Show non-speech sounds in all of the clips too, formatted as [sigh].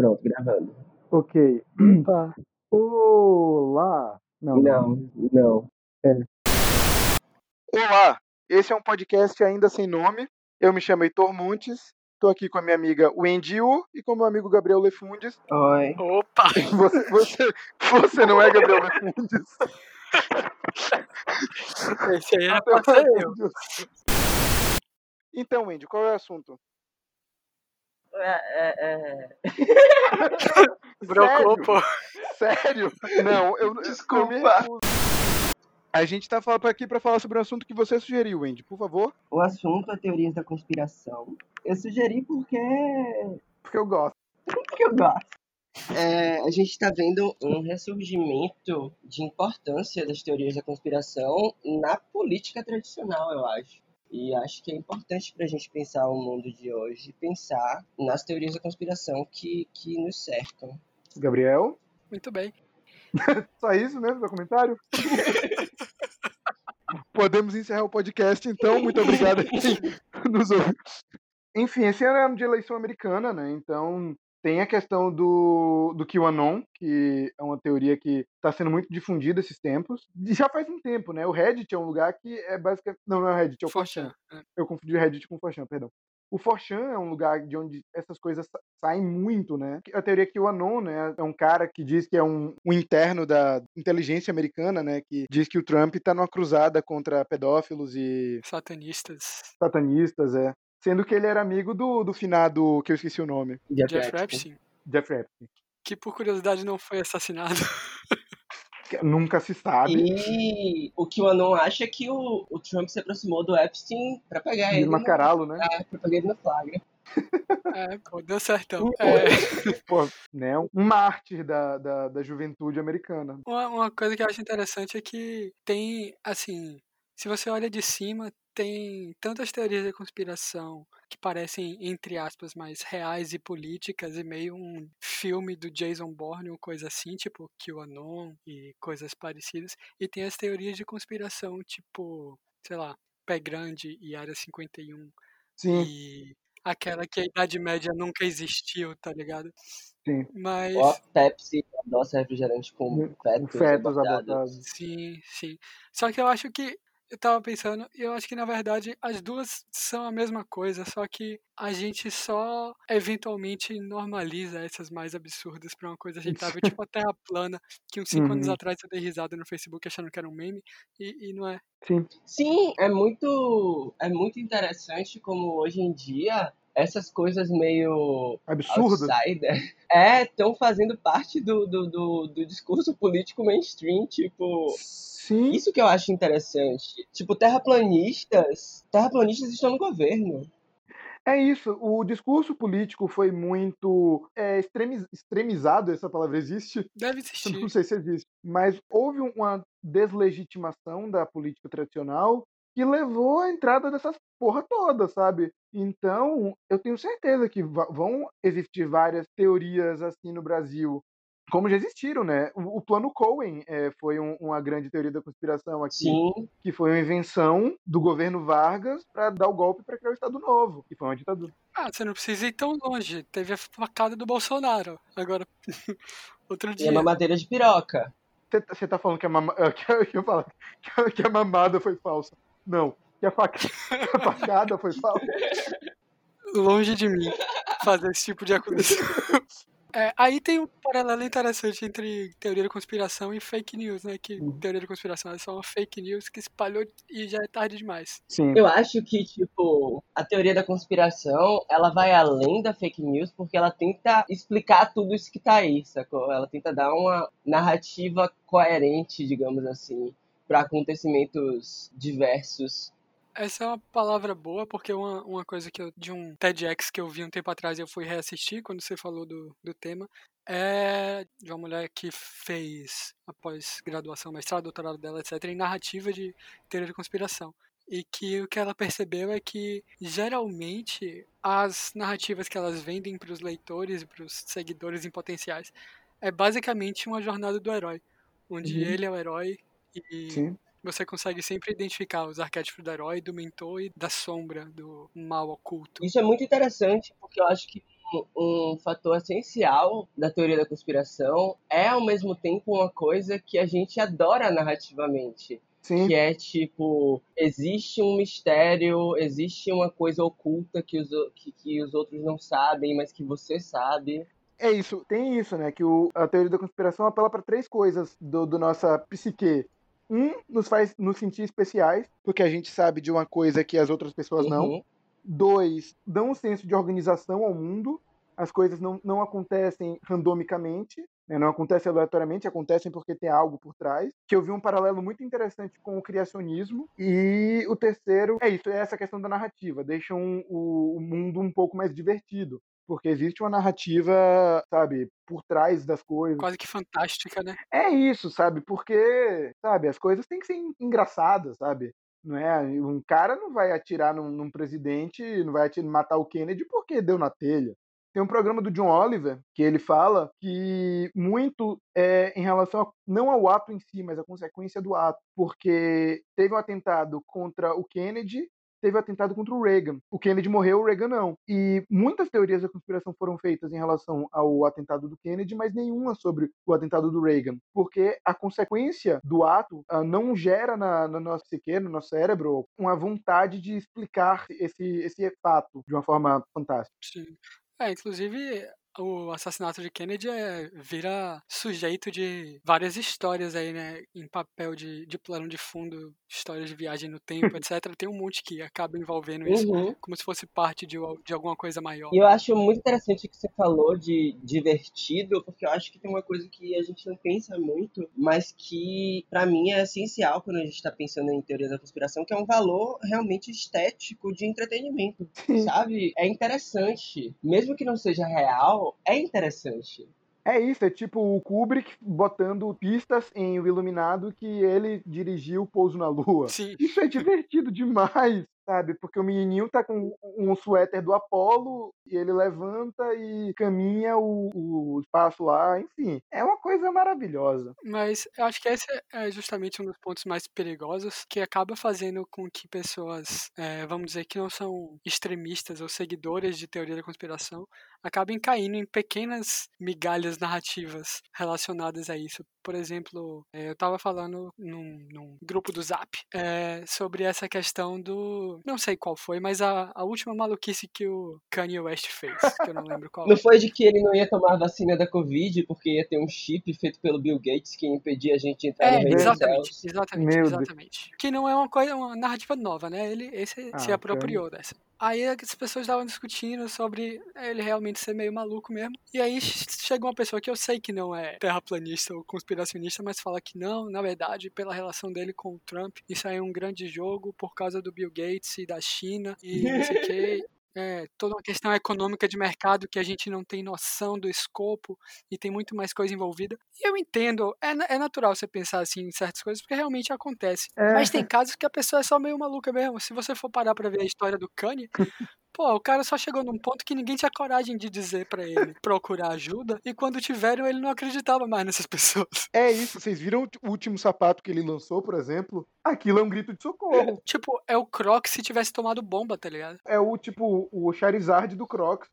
Pronto, gravando. Ok. Opa. [clears throat] Olá. Não, Não, não. Olá. Esse é um podcast ainda sem nome. Eu me chamo Heitor Montes. Estou aqui com a minha amiga Wendy U e com o meu amigo Gabriel Lefundes. Oi. Opa! [laughs] Você, você, você não é Gabriel Lefundes? Esse aí era Pelo pra ser eu. Então, Wendy, qual é o assunto? É, é, é. [laughs] Brocou, Sério? pô. Sério? Não, eu, Desculpa. eu. A gente tá falando aqui para falar sobre um assunto que você sugeriu, Wendy, por favor. O assunto é teorias da conspiração. Eu sugeri porque, Porque eu gosto. porque eu gosto. É, a gente está vendo um ressurgimento de importância das teorias da conspiração na política tradicional, eu acho. E acho que é importante para a gente pensar o mundo de hoje, pensar nas teorias da conspiração que, que nos cercam. Gabriel? Muito bem. [laughs] Só isso mesmo, meu comentário? [laughs] Podemos encerrar o podcast, então. Muito obrigado a quem nos ouviu. Enfim, esse ano é ano de eleição americana, né? Então tem a questão do, do QAnon, que é uma teoria que está sendo muito difundida esses tempos. E já faz um tempo, né? O Reddit é um lugar que é basicamente. Não, não é o Reddit, é o Forchan. Forchan. Eu confundi o Reddit com o Forchan, perdão. O Forchan é um lugar de onde essas coisas sa- saem muito, né? A teoria que o Anon, né, é um cara que diz que é um, um interno da inteligência americana, né, que diz que o Trump tá numa cruzada contra pedófilos e Satanistas. satanistas, é. Sendo que ele era amigo do, do finado, que eu esqueci o nome, Jeff Epstein. Epstein, Jeff Epstein. que por curiosidade não foi assassinado. Nunca se sabe. E o que o Anon acha é que o, o Trump se aproximou do Epstein para pegar ele. no- Desmascará-lo, né? É, pra pegar ele no flagra. É, pô, deu certão. Pô. É, Pô, né? Um mártir da, da, da juventude americana. uma, uma coisa que eu acho interessante é que tem, assim, se você olha de cima, tem tantas teorias da conspiração que parecem, entre aspas, mais reais e políticas e meio um filme do Jason Bourne ou coisa assim, tipo QAnon e coisas parecidas. E tem as teorias de conspiração, tipo, sei lá, Pé Grande e Área 51 Sim, e aquela que a Idade Média nunca existiu, tá ligado? sim. Mas, Ó, Pepsi adoça refrigerante com fetos, Fetos abortados. abortados. sim, sim. Só que eu acho que eu tava pensando, e eu acho que na verdade as duas são a mesma coisa, só que a gente só eventualmente normaliza essas mais absurdas pra uma coisa aceitável, tipo a [laughs] Terra plana, que uns cinco anos Uhum. atrás eu dei risada no Facebook achando que era um meme, e, e não é. Sim. Sim, é muito, é muito interessante como hoje em dia essas coisas meio outsider [laughs] é, estão fazendo parte do, do, do, do discurso político mainstream, tipo... Sim. Isso que eu acho interessante. Tipo, terraplanistas... Terraplanistas estão no governo. É isso. O discurso político foi muito é, extremi- extremizado, essa palavra existe? Deve existir. não sei se existe. Mas houve uma deslegitimação da política tradicional que levou à entrada dessas porra toda, sabe? Então, eu tenho certeza que vão existir várias teorias assim no Brasil, como já existiram, né? O, o plano Cohen é, foi um- uma grande teoria da conspiração aqui, Sim, que foi uma invenção do governo Vargas para dar o golpe para criar o Estado Novo, que foi uma ditadura. Ah, você não precisa ir tão longe. Teve a facada do Bolsonaro. Agora, [laughs] outro e a dia. mamadeira de piroca. Você tá falando que a, mama... que, [laughs] que eu falo, que a mamada foi falsa. Não. Que [laughs] a, faca... a facada foi falsa. longe de mim fazer esse tipo de acusação. [laughs] É, aí tem um paralelo interessante entre teoria da conspiração e fake news, né? Que Uhum. teoria da conspiração é só uma fake news que espalhou e já é tarde demais. Sim. Eu acho que, tipo, a teoria da conspiração, ela vai além da fake news, porque ela tenta explicar tudo isso que tá aí, sacou? Ela tenta dar uma narrativa coerente, digamos assim, para acontecimentos diversos. Essa é uma palavra boa, porque uma, uma coisa que eu, de um TEDx que eu vi um tempo atrás e eu fui reassistir quando você falou do, do tema, é de uma mulher que fez, após graduação, mestrado, doutorado dela, etc., em narrativa de teoria da conspiração. E que o que ela percebeu é que, geralmente, as narrativas que elas vendem para os leitores e para os seguidores em potenciais é basicamente uma jornada do herói, onde Uhum. ele é o herói e Sim. você consegue sempre identificar os arquétipos do herói, do mentor e da sombra, do mal oculto. Isso é muito interessante, porque eu acho que um fator essencial da teoria da conspiração é, ao mesmo tempo, uma coisa que a gente adora narrativamente. Sim. Que é tipo, existe um mistério, existe uma coisa oculta que os, que, que os outros não sabem, mas que você sabe. É isso, tem isso, né? Que o, a teoria da conspiração apela para três coisas do, do nossa psique. Um, nos faz nos sentir especiais, porque a gente sabe de uma coisa que as outras pessoas não. Uhum. Dois, dá um senso de organização ao mundo. As coisas não, não acontecem randomicamente, né? não acontecem aleatoriamente, acontecem porque tem algo por trás. Que eu vi um paralelo muito interessante com o criacionismo. E o terceiro é isso, é essa questão da narrativa. Deixa um, o, o mundo um pouco mais divertido porque existe uma narrativa, sabe, por trás das coisas. Quase que fantástica, né? É isso, sabe? Porque, sabe, as coisas têm que ser engraçadas, sabe? Não é? Um cara não vai atirar num, num presidente, não vai atirar, matar o Kennedy porque deu na telha. Tem um programa do John Oliver que ele fala que muito é em relação a, não ao ato em si, mas a consequência do ato, porque teve um atentado contra o Kennedy teve o atentado contra o Reagan. O Kennedy morreu, o Reagan não. E muitas teorias da conspiração foram feitas em relação ao atentado do Kennedy, mas nenhuma sobre o atentado do Reagan, porque a consequência do ato uh, não gera na, no nosso psique, no nosso cérebro, uma vontade de explicar esse, esse fato de uma forma fantástica. Sim. É, inclusive, o assassinato de Kennedy é, vira sujeito de várias histórias aí, né? Em papel de, de plano de fundo, histórias de viagem no tempo, [laughs] etc. Tem um monte que acaba envolvendo isso Uhum. como se fosse parte de, de alguma coisa maior. E eu acho muito interessante o que você falou de divertido, porque eu acho que tem uma coisa que a gente não pensa muito, mas que pra mim é essencial quando a gente tá pensando em teorias da conspiração, que é um valor realmente estético de entretenimento, sabe? É interessante, mesmo que não seja real, é interessante. É isso, é tipo o Kubrick botando pistas em O Iluminado que ele dirigiu o Pouso na Lua. Sim. Isso é divertido demais, sabe? Porque o menininho tá com um suéter do Apolo e ele levanta e caminha o, o espaço lá, enfim. É uma coisa maravilhosa. Mas eu acho que esse é justamente um dos pontos mais perigosos que acaba fazendo com que pessoas, é, vamos dizer, que não são extremistas ou seguidores de teoria da conspiração, acabem caindo em pequenas migalhas narrativas relacionadas a isso. Por exemplo, é, eu estava falando num, num, grupo do Zap é, sobre essa questão do. Não sei qual foi, mas a, a, última maluquice que o Kanye West fez, que eu não lembro qual. Não foi de que ele não ia tomar a vacina da Covid porque ia ter um chip feito pelo Bill Gates que impedia a gente de entrar é, no exatamente, exatamente, exatamente. Que não é uma coisa, uma narrativa nova, né? Ele esse, ah, se apropriou okay. dessa. Aí as pessoas estavam discutindo sobre ele realmente ser meio maluco mesmo. E aí chega uma pessoa que eu sei que não é terraplanista ou conspiracionista, mas fala que não, na verdade, pela relação dele com o Trump, isso aí é um grande jogo por causa do Bill Gates e da China e não sei o [laughs] que. É, toda uma questão econômica de mercado que a gente não tem noção do escopo e tem muito mais coisa envolvida. E eu entendo, é, é natural você pensar assim em certas coisas, porque realmente acontece. É. Mas tem casos que a pessoa é só meio maluca mesmo. Se você for parar pra ver a história do Kanye, [laughs] Pô, o cara só chegou num ponto que ninguém tinha coragem de dizer para ele procurar ajuda, e quando tiveram, ele não acreditava mais nessas pessoas. É isso, vocês viram o último sapato que ele lançou, por exemplo? Aquilo é um grito de socorro. [laughs] tipo, é o Crocs se tivesse tomado bomba, tá ligado? É o tipo, o Charizard do Crocs.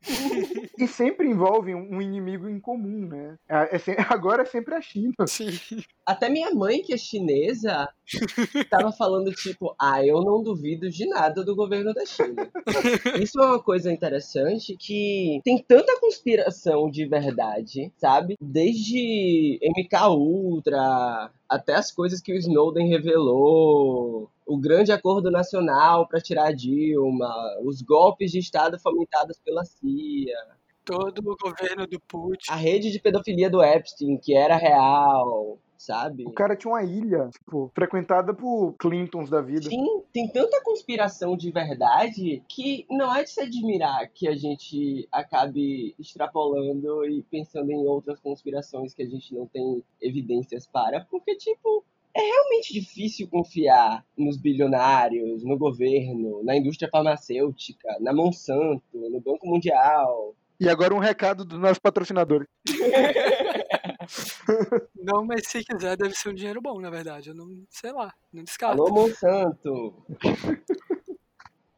e sempre envolve um inimigo em comum, né? É, é, [laughs] agora é sempre a China. Sim. Até minha mãe, que é chinesa, [laughs] tava falando, tipo, ah, eu não duvido de nada do governo da China. [laughs] Isso é uma coisa interessante que tem tanta conspiração de verdade, sabe? Desde MK Ultra até as coisas que o Snowden revelou, o grande acordo nacional para tirar a Dilma, os golpes de Estado fomentados pela CIA. Todo o governo do Putin. A rede de pedofilia do Epstein, que era real, sabe? O cara tinha uma ilha, tipo, frequentada por Clintons da vida. Sim, tem tanta conspiração de verdade que não é de se admirar que a gente acabe extrapolando e pensando em outras conspirações que a gente não tem evidências para, porque, tipo, é realmente difícil confiar nos bilionários, no governo, na indústria farmacêutica, na Monsanto, no Banco Mundial. E agora um recado do nosso patrocinador. [laughs] Não, mas se quiser, deve ser um dinheiro bom, na verdade. Eu não sei lá, não descarto. Alô, Monsanto!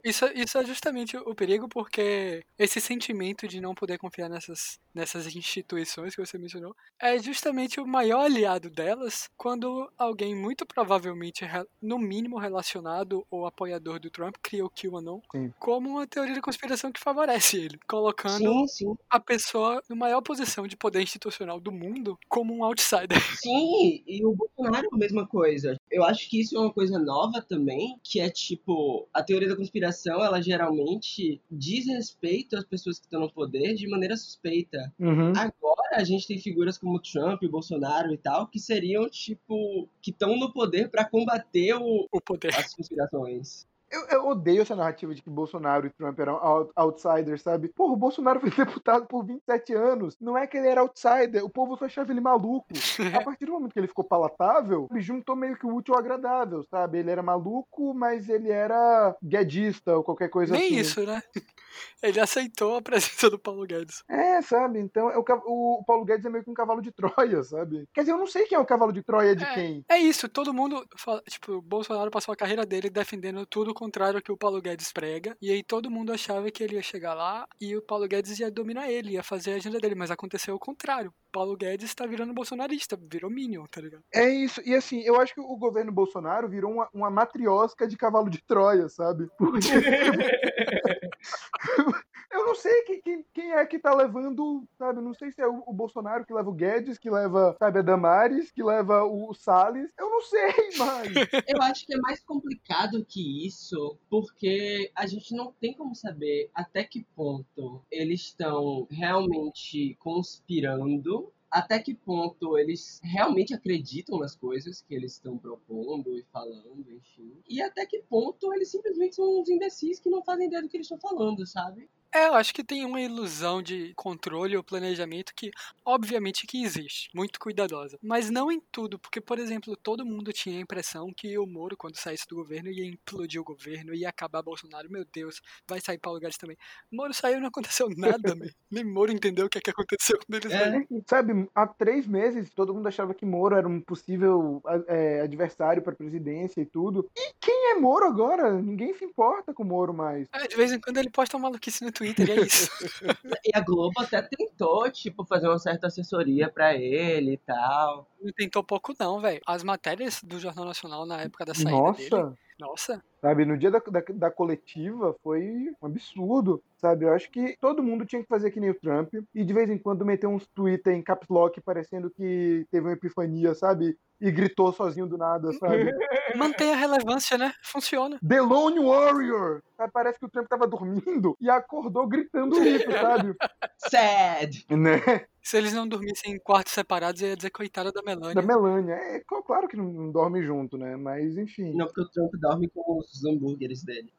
Isso, isso é justamente o perigo, porque esse sentimento de não poder confiar nessas, nessas instituições que você mencionou é justamente o maior aliado delas quando alguém muito provavelmente, no mínimo relacionado ou apoiador do Trump, cria o QAnon Sim. como uma teoria de conspiração que favorece ele, colocando Sim, sim. a pessoa na maior posição de poder institucional do mundo como um outsider. [laughs] Sim, e o Bolsonaro é a mesma coisa. Eu acho que isso é uma coisa nova também, que é tipo, a teoria da conspiração, ela geralmente diz respeito às pessoas que estão no poder de maneira suspeita. Uhum. Agora a gente tem figuras como Trump, Bolsonaro e tal, que seriam tipo, que estão no poder para combater o, O poder. as conspirações. Eu, eu odeio essa narrativa de que Bolsonaro e Trump eram out- outsiders, sabe? Porra, o Bolsonaro foi [laughs] deputado por 27 anos. Não é que ele era outsider, o povo só achava ele maluco. [laughs] A partir do momento que ele ficou palatável, ele juntou meio que o útil ao agradável, sabe? Ele era maluco, mas ele era guedista ou qualquer coisa Nem assim. isso, né? [laughs] Ele aceitou a presença do Paulo Guedes. É, sabe? Então é o, Paulo Guedes é meio que um cavalo de Troia, sabe? Quer dizer, eu não sei quem é o cavalo de Troia de É. quem. É isso, todo mundo. fala- Tipo, o Bolsonaro passou a carreira dele defendendo tudo contrário ao que o Paulo Guedes prega. E aí todo mundo achava que ele ia chegar lá e o Paulo Guedes ia dominar ele, ia fazer a agenda dele. Mas aconteceu o contrário. O Paulo Guedes tá virando bolsonarista, virou Minion, tá ligado? É isso. E assim, eu acho que o governo Bolsonaro virou uma, uma matriosca de cavalo de Troia, sabe? [laughs] Porque eu não sei quem, quem, é que tá levando, sabe? Não sei se é o, o Bolsonaro que leva o Guedes, que leva, sabe, a Damares, que leva o Salles. Eu não sei [laughs] mais. Eu acho que é mais complicado que isso, porque a gente não tem como saber até que ponto eles estão realmente conspirando, até que ponto eles realmente acreditam nas coisas que eles estão propondo e falando, enfim. E até que ponto eles simplesmente são uns imbecis que não fazem ideia do que eles estão falando, sabe? É, eu acho que tem uma ilusão de controle ou planejamento que, obviamente, que existe, muito cuidadosa. Mas não em tudo, porque, por exemplo, todo mundo tinha a impressão que o Moro, quando saísse do governo, ia implodir o governo, ia acabar Bolsonaro. Meu Deus, vai sair Paulo Guedes também. Moro saiu e não aconteceu [laughs] nada. Nem Moro entendeu o que, é que aconteceu quando ele É. saiu. Sabe, há três meses todo mundo achava que Moro era um possível é, adversário para a presidência e tudo. E quem é Moro agora? Ninguém se importa com Moro mais. É, de vez em quando ele posta uma maluquice no Twitter, e é isso. [laughs] E a Globo até tentou, tipo, fazer uma certa assessoria pra ele e tal. Não tentou pouco, não, velho. As matérias do Jornal Nacional na época da saída dele. Nossa, sabe, no dia da, da, da coletiva foi um absurdo, sabe? Eu acho que todo mundo tinha que fazer que nem o Trump e de vez em quando meter uns Twitter em caps lock parecendo que teve uma epifania, sabe? E gritou sozinho do nada, sabe? [laughs] mantém a relevância, né? Funciona. The Lone Warrior! Sabe, Parece que o Trump tava dormindo e acordou gritando isso, [laughs] sabe? Sad! né? Se eles não dormissem em quartos separados, eu ia dizer coitada da Melania. Da Melania. É cl- claro que não, não dorme junto, né? Mas enfim. Não, porque o Trump dorme com os hambúrgueres dele.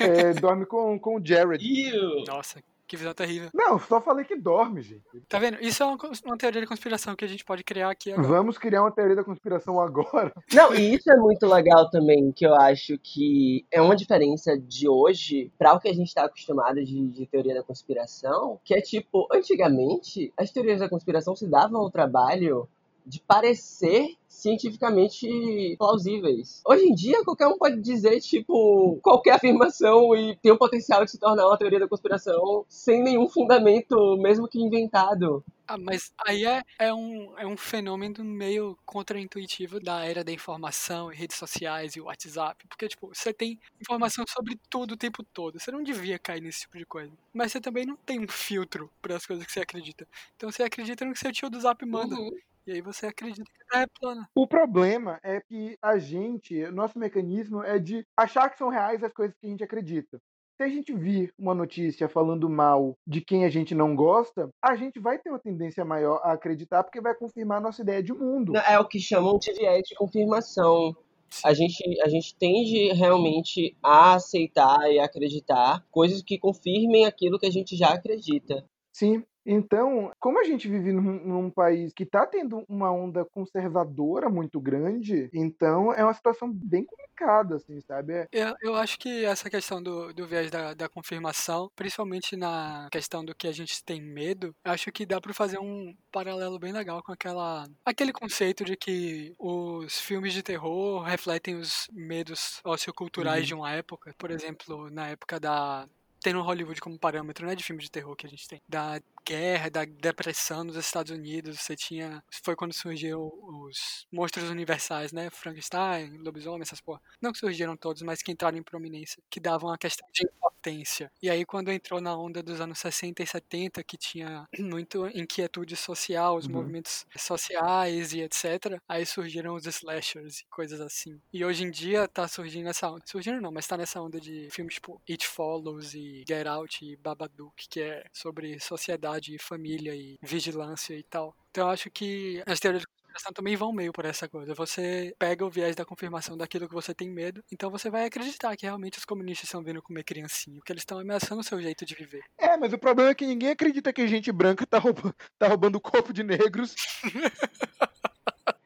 É, dorme com, com o Jared. Ew! Nossa, que visão terrível. Não, só falei que dorme, gente. Tá vendo? Isso é uma, uma teoria de conspiração que a gente pode criar aqui agora. Vamos criar uma teoria da conspiração agora. [laughs] Não, e isso é muito legal também, que eu acho que é uma diferença de hoje para o que a gente está acostumado de, de teoria da conspiração, que é tipo, antigamente as teorias da conspiração se davam ao trabalho de parecer cientificamente plausíveis. Hoje em dia, qualquer um pode dizer, tipo, qualquer afirmação e tem o potencial de se tornar uma teoria da conspiração sem nenhum fundamento, mesmo que inventado. Ah, mas aí é, é, um, é um fenômeno meio contraintuitivo da era da informação e redes sociais e WhatsApp. Porque, tipo, você tem informação sobre tudo o tempo todo. Você não devia cair nesse tipo de coisa. Mas você também não tem um filtro para as coisas que você acredita. Então você acredita no que seu tio do Zap manda. Uhum. E aí você acredita que a Terra é plana. O problema é que a gente, nosso mecanismo é de achar que são reais as coisas que a gente acredita. Se a gente vir uma notícia falando mal de quem a gente não gosta, a gente vai ter uma tendência maior a acreditar porque vai confirmar a nossa ideia de mundo. É o que chamam de viés de confirmação. A gente, a gente tende realmente a aceitar e acreditar coisas que confirmem aquilo que a gente já acredita. Sim. Então, como a gente vive num, num país que está tendo uma onda conservadora muito grande, então é uma situação bem complicada, assim, sabe? É... Eu, eu acho que essa questão do, do viés da, da confirmação, principalmente na questão do que a gente tem medo, acho que dá para fazer um paralelo bem legal com aquela aquele conceito de que os filmes de terror refletem os medos socioculturais uhum. de uma época. Por exemplo, na época da tendo Hollywood como parâmetro, né, de filme de terror que a gente tem, da guerra, da depressão nos Estados Unidos, você tinha, foi quando surgiu os monstros universais, né, Frankenstein, lobisomem, essas porra. Não que surgiram todos, mas que entraram em prominência, que davam a questão de impotência. E aí quando entrou na onda dos anos 60 e 70, que tinha [clears throat] muito inquietude social, os uhum. movimentos sociais e etc, aí surgiram os slashers e coisas assim. E hoje em dia tá surgindo essa onda, surgindo não, mas tá nessa onda de filmes tipo It Follows e Get Out e Babadook, que é sobre sociedade e família e vigilância e tal. Então eu acho que as teorias de conspiração também vão meio por essa coisa. Você pega o viés da confirmação daquilo que você tem medo, então você vai acreditar que realmente os comunistas estão vindo comer criancinha, que eles estão ameaçando o seu jeito de viver. É, mas o problema é que ninguém acredita que gente branca tá roubando, tá roubando o corpo de negros. [laughs]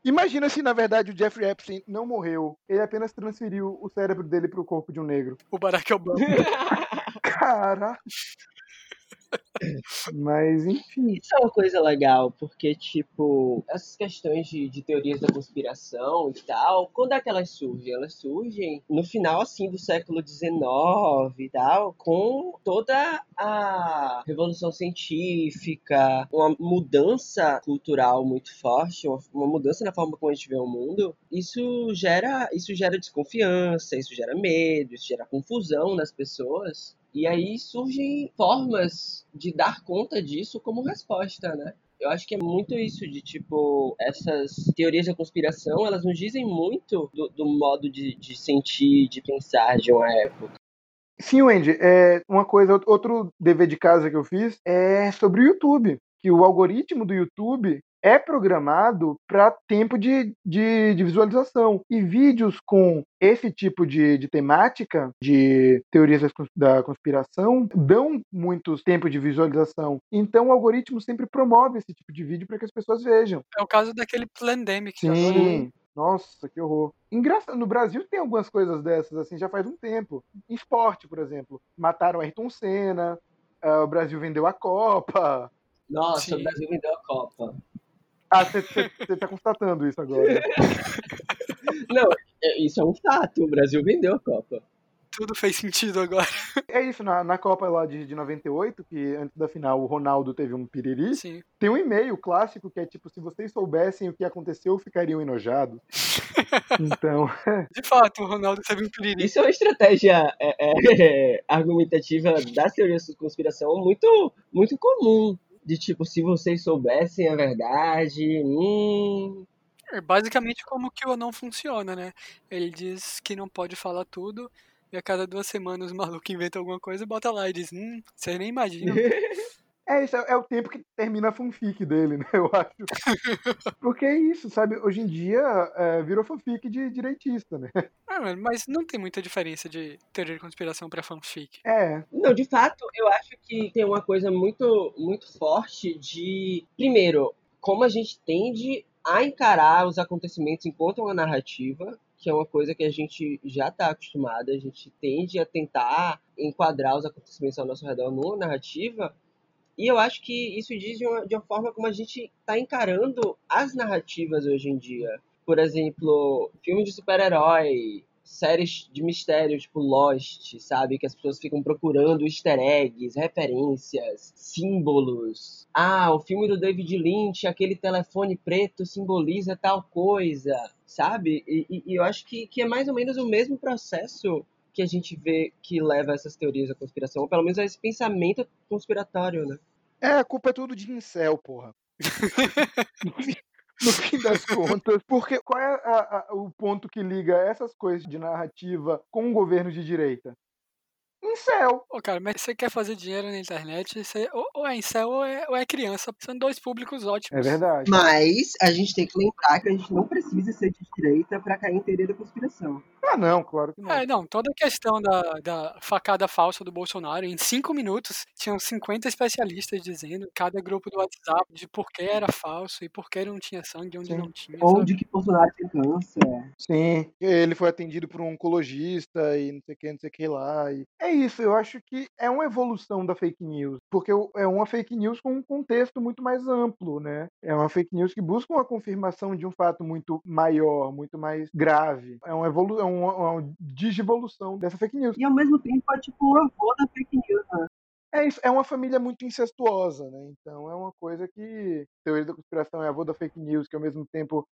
Imagina se, na verdade, o Jeffrey Epstein não morreu. Ele apenas transferiu o cérebro dele pro corpo de um negro. O Barack Obama. [laughs] Cara. Mas, enfim. Isso é uma coisa legal, porque, tipo, essas questões de, de teorias da conspiração e tal, quando é que elas surgem? Elas surgem no final, assim, do século XIX e tal, com toda a revolução científica, uma mudança cultural muito forte, uma, uma mudança na forma como a gente vê o mundo. Isso gera, isso gera desconfiança, isso gera medo, isso gera confusão nas pessoas. E aí surgem formas de dar conta disso como resposta, né? Eu acho que é muito isso de tipo, essas teorias da conspiração, elas nos dizem muito do, do modo de, de sentir, de pensar de uma época. Sim, Wendy, é uma coisa, outro dever de casa que eu fiz é sobre o YouTube. Que o algoritmo do YouTube é programado para tempo de, de, de, visualização. E vídeos com esse tipo de, de temática, de teorias da conspiração, dão muitos tempos de visualização. Então o algoritmo sempre promove esse tipo de vídeo para que as pessoas vejam. É o caso daquele Plandemic. Sim. Nossa, que horror. Engraçado, no Brasil tem algumas coisas dessas, assim, já faz um tempo. Esporte, por exemplo. Mataram Ayrton Senna, uh, o Brasil vendeu a Copa. Nossa, Sim. o Brasil vendeu a Copa. Ah, você está constatando isso agora. [laughs] Não, é, isso é um fato. O Brasil vendeu a Copa. Tudo fez sentido agora. É isso, na, na Copa lá de, de 98, que antes da final o Ronaldo teve um piriri, Sim. tem um e-mail clássico que é tipo, se vocês soubessem o que aconteceu, ficariam enojados. [laughs] então... [laughs] De fato, o Ronaldo teve um piriri. Isso é uma estratégia é, é, argumentativa da teoria de conspiração muito, muito comum de tipo, se vocês soubessem a verdade, hum... É basicamente como que o não funciona, né? Ele diz que não pode falar tudo, e a cada duas semanas o maluco [laughs] inventa alguma coisa e bota lá e diz, hum, vocês nem imaginam. [laughs] É, isso é, é, o tempo que termina a fanfic dele, né? [laughs] Eu acho. Porque é isso, sabe? Hoje em dia é, virou fanfic de direitista, né? Ah, mas não tem muita diferença de teoria de conspiração para fanfic. É. Não, de fato, eu acho que tem uma coisa muito, muito forte de. Primeiro, como a gente tende a encarar os acontecimentos enquanto uma narrativa, que é uma coisa que a gente já está acostumada, a gente tende a tentar enquadrar os acontecimentos ao nosso redor numa narrativa e eu acho que isso diz de uma, de uma forma como a gente está encarando as narrativas hoje em dia. Por exemplo, filmes de super-herói, séries de mistério, tipo Lost, sabe? Que as pessoas ficam procurando easter eggs, referências, símbolos. Ah, o filme do David Lynch, aquele telefone preto simboliza tal coisa, sabe? E, e eu acho que, que é mais ou menos o mesmo processo que a gente vê que leva essas teorias da conspiração, ou pelo menos a esse pensamento conspiratório, né? É, a culpa é tudo de incel, porra. no fim das contas, porque qual é a, a, o ponto que liga essas coisas de narrativa com um governo de direita? Incel. Pô, cara, mas você quer fazer dinheiro na internet, você, ou, ou é incel ou é, ou é criança. São dois públicos ótimos. É verdade. Mas a gente tem que lembrar que a gente não precisa ser de direita pra cair em teoria da conspiração. Ah, não, claro que não. É, não, toda a questão da, da facada falsa do Bolsonaro, em cinco minutos, tinham 50 especialistas dizendo, cada grupo do WhatsApp, de por que era falso e por que não tinha sangue onde Sim. não tinha. Ou sabe? de que Bolsonaro tem câncer. Sim, ele foi atendido por um oncologista e não sei o que, não sei o que lá. E... É isso, eu acho que é uma evolução da fake news, porque é uma fake news com um contexto muito mais amplo, né? É uma fake news que busca uma confirmação de um fato muito maior, muito mais grave. É uma, evolu é uma, uma digivolução dessa fake news. E ao mesmo tempo é tipo o avô da fake news, né? É isso, é uma família muito incestuosa, né? Então é uma coisa que teoria da conspiração é avô da fake news, que ao mesmo tempo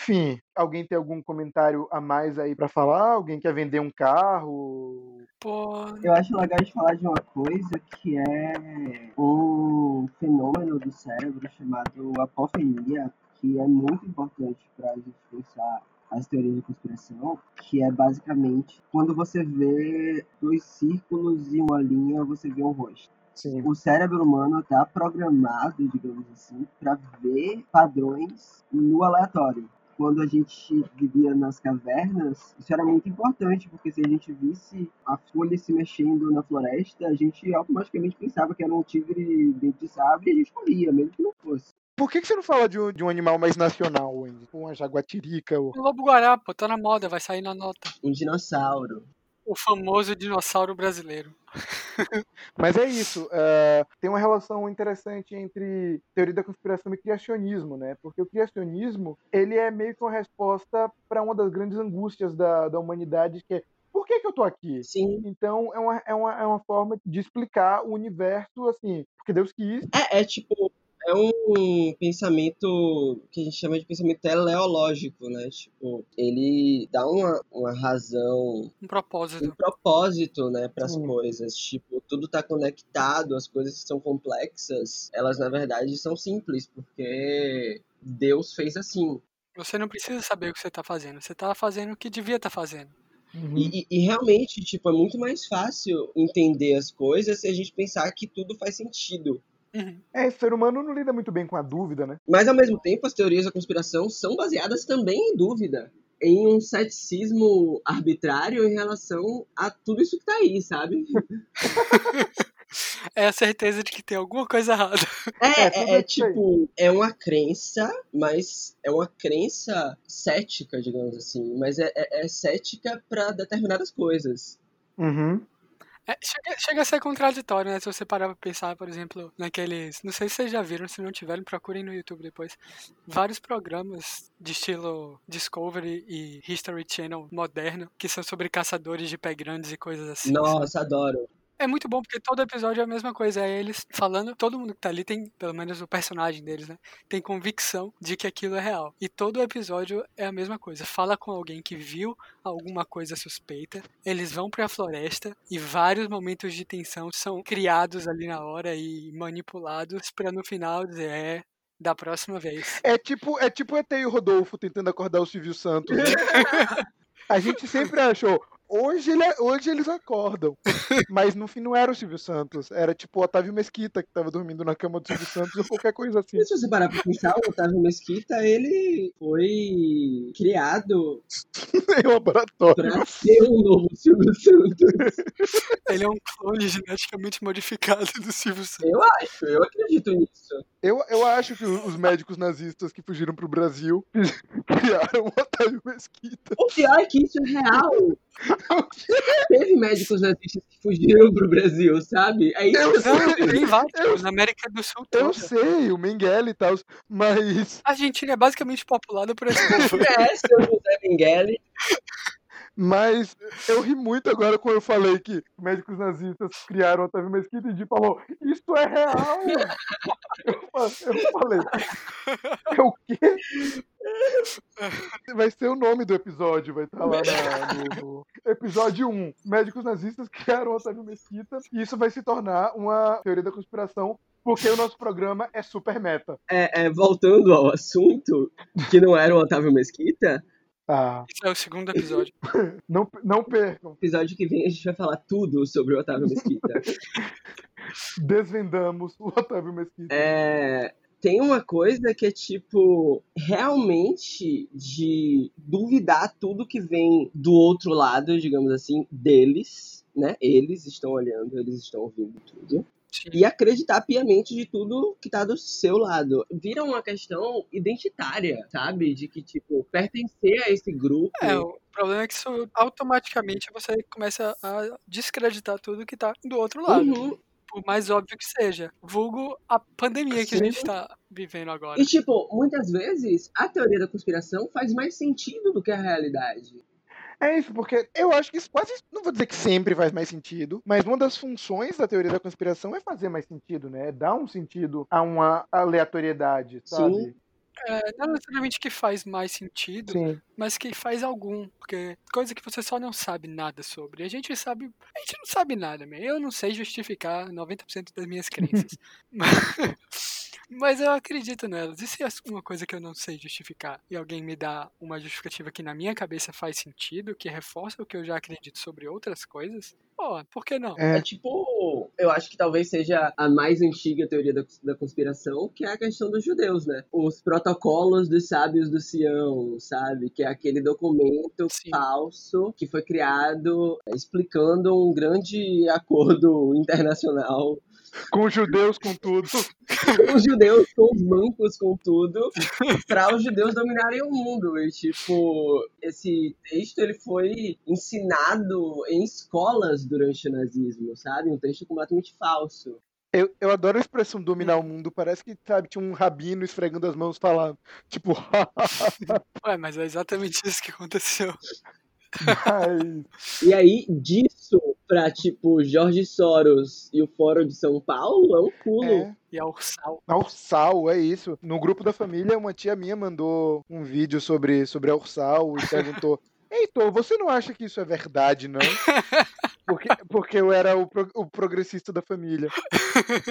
enfim, alguém tem algum comentário a mais aí pra falar? Alguém quer vender um carro? Pô, Eu acho legal de falar de uma coisa que é um fenômeno do cérebro chamado apofenia, que é muito importante para a gente pensar as teorias de conspiração, que é basicamente quando você vê dois círculos e uma linha, você vê um rosto. Sim. O cérebro humano está programado, digamos assim, para ver padrões no aleatório. Quando a gente vivia nas cavernas, isso era muito importante, porque se a gente visse a folha se mexendo na floresta, a gente automaticamente pensava que era um tigre dente de sabre e a gente corria, mesmo que não fosse. Por que, que você não fala de um, de um animal mais nacional, Wendy? Tipo Uma jaguatirica? Ou... o Lobo Guará, pô, tá na moda, vai sair na nota. Um dinossauro. O famoso dinossauro brasileiro. [laughs] Mas é isso. eh, tem uma relação interessante entre teoria da conspiração e criacionismo, né? Porque o criacionismo ele é meio que uma resposta para uma das grandes angústias da, da humanidade, que é por que, que eu tô aqui? Sim. Então é uma, é, uma, é uma forma de explicar o universo assim, porque Deus quis. É, é tipo, é um pensamento que a gente chama de pensamento teleológico, né? Tipo, ele dá uma, uma razão Um propósito. um propósito, né, para as Sim. coisas. Tipo, tudo tá conectado, as coisas que são complexas, elas na verdade são simples, porque Deus fez assim. Você não precisa saber o que você tá fazendo. Você tá fazendo o que devia estar fazendo. E, e- e realmente, tipo, é muito mais fácil entender as coisas se a gente pensar que tudo faz sentido. Uhum. É, o ser humano não lida muito bem com a dúvida, né? Mas ao mesmo tempo, as teorias da conspiração são baseadas também em dúvida. Em um ceticismo arbitrário em relação a tudo isso que tá aí, sabe? [laughs] É a certeza de que tem alguma coisa errada. É, É, é, é aí. tipo, é uma crença, mas é uma crença cética, digamos assim. Mas é, é, é cética para determinadas coisas. Uhum. É, chega, chega a ser contraditório, né? Se você parar pra pensar, por exemplo, naqueles. Não sei se vocês já viram, se não tiverem, procurem no YouTube depois. Vários programas de estilo Discovery e History Channel moderno, que são sobre caçadores de pé grandes e coisas assim. sabe? Nossa, adoro. É muito bom porque todo episódio é a mesma coisa. É eles falando, todo mundo que tá ali tem, pelo menos o personagem deles, né? Tem convicção de que aquilo é real. E todo episódio é a mesma coisa. Fala com alguém que viu alguma coisa suspeita, eles vão pra floresta e vários momentos de tensão são criados ali na hora e manipulados pra no final dizer, é, da próxima vez. É tipo, é tipo ET e o Rodolfo tentando acordar o Silvio Santos. né? [laughs] A gente sempre achou. Hoje, ele, é, hoje eles acordam. [laughs] Mas no fim não era o Silvio Santos. Era tipo o Otávio Mesquita que tava dormindo na cama do Silvio Santos ou qualquer coisa assim. E se você parar pra pensar, o Otávio Mesquita, ele foi criado [laughs] Em laboratório. pra ser um novo Silvio Santos. [laughs] Ele é um clone geneticamente modificado do Silvio Santos. Eu acho, eu acredito nisso. Eu, eu acho que os médicos nazistas que fugiram pro Brasil criaram o Otávio Mesquita. O pior é que isso é real. [laughs] Teve médicos nazistas que fugiram pro Brasil, sabe? É isso Eu tem vários, na América do Sul Eu toda. sei, o Mengele e tal, mas, A Argentina é basicamente populada por [laughs] esse povo. É, seu José Mengele. Mas eu ri muito agora quando eu falei que médicos nazistas criaram o Otávio Mesquita e Di falou, isso é real! [laughs] Eu, eu falei, é o quê? Vai ser o nome do episódio, vai estar lá na- no, no episódio 1. Médicos nazistas criaram o Otávio Mesquita e isso vai se tornar uma teoria da conspiração porque o nosso programa é super meta. É, é, voltando ao assunto, que não era o Otávio Mesquita, Ah, Esse é o segundo episódio. [laughs] não, não percam. episódio que vem a gente vai falar tudo sobre o Otávio Mesquita. [laughs] Desvendamos o Otávio Mesquita. É, tem uma coisa que é tipo realmente de duvidar tudo que vem do outro lado, digamos assim, deles, né? Eles estão olhando, eles estão ouvindo tudo. E acreditar piamente de tudo que tá do seu lado. Vira uma questão identitária, sabe? De que, tipo, pertencer a esse grupo. É, o problema é que isso automaticamente você começa a descreditar tudo que tá do outro lado. Uhum. Por mais óbvio que seja. Vulgo a pandemia que a gente tá vivendo agora. E, tipo, muitas vezes a teoria da conspiração faz mais sentido do que a realidade. É isso, porque eu acho que isso quase, não vou dizer que sempre faz mais sentido, mas uma das funções da teoria da conspiração é fazer mais sentido, né? É dar um sentido a uma aleatoriedade, sabe? Sim. É, não necessariamente que faz mais sentido, Sim. mas que faz algum. Porque coisa que você só não sabe nada sobre. A gente sabe. A gente não sabe nada, man. Eu não sei justificar 90% das minhas crenças. mas, [laughs] [laughs] mas eu acredito nelas. E se é uma coisa que eu não sei justificar e alguém me dá uma justificativa que na minha cabeça faz sentido, que reforça o que eu já acredito sobre outras coisas, pô, por que não? É. É tipo, eu acho que talvez seja a mais antiga teoria da, da conspiração, que é a questão dos judeus, né? Os protocolos dos sábios do Sião, sabe? Que é aquele documento Sim. falso que foi criado é, explicando um grande acordo [laughs] internacional Com os judeus, com tudo. com [laughs] os judeus, com os bancos, com tudo, para os judeus dominarem o mundo. E, tipo, esse texto ele foi ensinado em escolas durante o nazismo, sabe? Um texto completamente falso. Eu, eu adoro a expressão dominar o mundo. Parece que, sabe, tinha um rabino esfregando as mãos falando. Tipo, [laughs] Ué, mas é exatamente isso que aconteceu. Mas... E aí, disso pra, tipo, Jorge Soros e o Fórum de São Paulo, é um pulo. É. E a Ursal. A Ursal, é isso. No grupo da família, uma tia minha mandou um vídeo sobre, sobre a Ursal e perguntou: [laughs] Heitor, você não acha que isso é verdade, não? [laughs] Porque, porque eu era o, pro- o progressista da família.